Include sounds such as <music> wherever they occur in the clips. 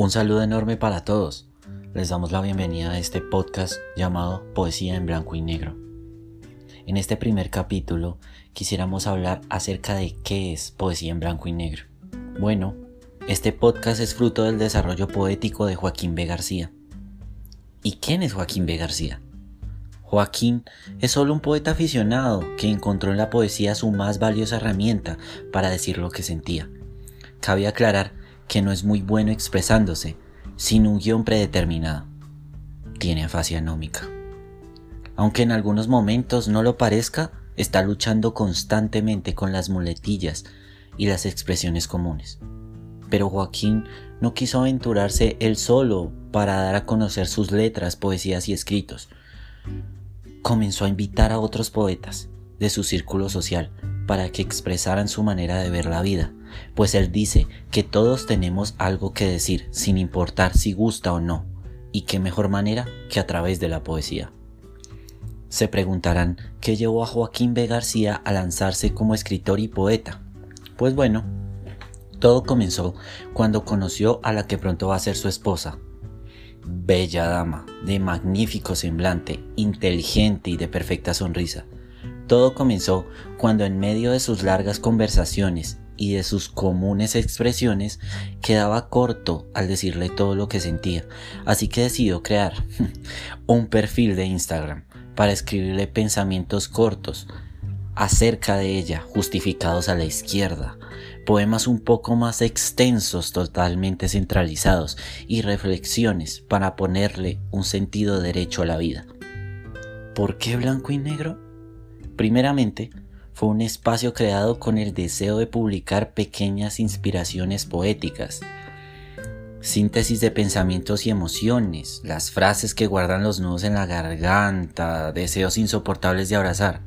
Un saludo enorme para todos. Les damos la bienvenida a este podcast llamado Poesía en Blanco y Negro. En este primer capítulo quisiéramos hablar acerca de qué es poesía en blanco y negro. Bueno, este podcast es fruto del desarrollo poético de Joaquín B. García. ¿Y quién es Joaquín B. García? Joaquín es solo un poeta aficionado que encontró en la poesía su más valiosa herramienta para decir lo que sentía. Cabe aclarar que no es muy bueno expresándose sin un guion predeterminado. Tiene afasia nómica. Aunque en algunos momentos no lo parezca, está luchando constantemente con las muletillas y las expresiones comunes. Pero Joaquín no quiso aventurarse él solo para dar a conocer sus letras, poesías y escritos. Comenzó a invitar a otros poetas de su círculo social para que expresaran su manera de ver la vida, pues él dice que todos tenemos algo que decir, sin importar si gusta o no, y qué mejor manera que a través de la poesía. Se preguntarán qué llevó a Joaquín B. García a lanzarse como escritor y poeta. Pues bueno, todo comenzó cuando conoció a la que pronto va a ser su esposa. Bella dama, de magnífico semblante, inteligente y de perfecta sonrisa. Todo comenzó cuando en medio de sus largas conversaciones y de sus comunes expresiones quedaba corto al decirle todo lo que sentía, así que decidió crear <laughs> un perfil de Instagram para escribirle pensamientos cortos acerca de ella, justificados a la izquierda, poemas un poco más extensos, totalmente centralizados, y reflexiones para ponerle un sentido derecho a la vida. ¿Por qué blanco y negro? Primeramente, fue un espacio creado con el deseo de publicar pequeñas inspiraciones poéticas, síntesis de pensamientos y emociones, las frases que guardan los nudos en la garganta, deseos insoportables de abrazar,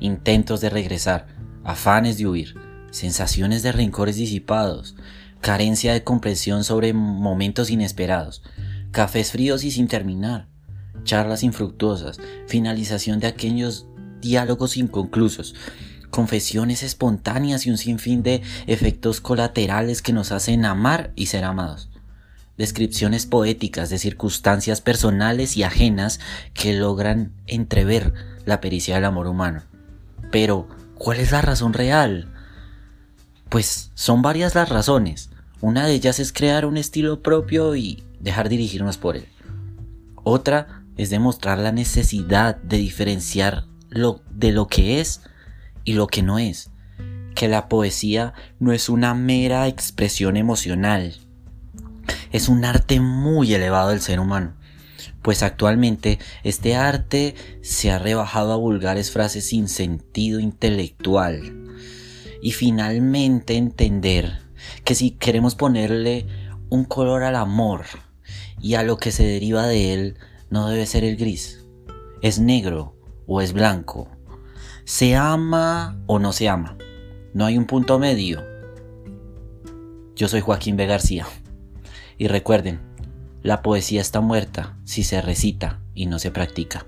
intentos de regresar, afanes de huir, sensaciones de rencores disipados, carencia de comprensión sobre momentos inesperados, cafés fríos y sin terminar, charlas infructuosas, finalización de aquellos diálogos inconclusos, confesiones espontáneas y un sinfín de efectos colaterales que nos hacen amar y ser amados. Descripciones poéticas de circunstancias personales y ajenas que logran entrever la pericia del amor humano. Pero, ¿cuál es la razón real? Pues son varias las razones. Una de ellas es crear un estilo propio y dejar dirigirnos por él. Otra es demostrar la necesidad de diferenciar de lo que es y lo que no es. Que la poesía no es una mera expresión emocional. Es un arte muy elevado del ser humano. Pues actualmente este arte se ha rebajado a vulgares frases sin sentido intelectual. Y finalmente entender que si queremos ponerle un color al amor y a lo que se deriva de él, no debe ser el gris. Es negro o es blanco. Se ama o no se ama. No hay un punto medio. Yo soy Joaquín B. García. Y recuerden, la poesía está muerta si se recita y no se practica.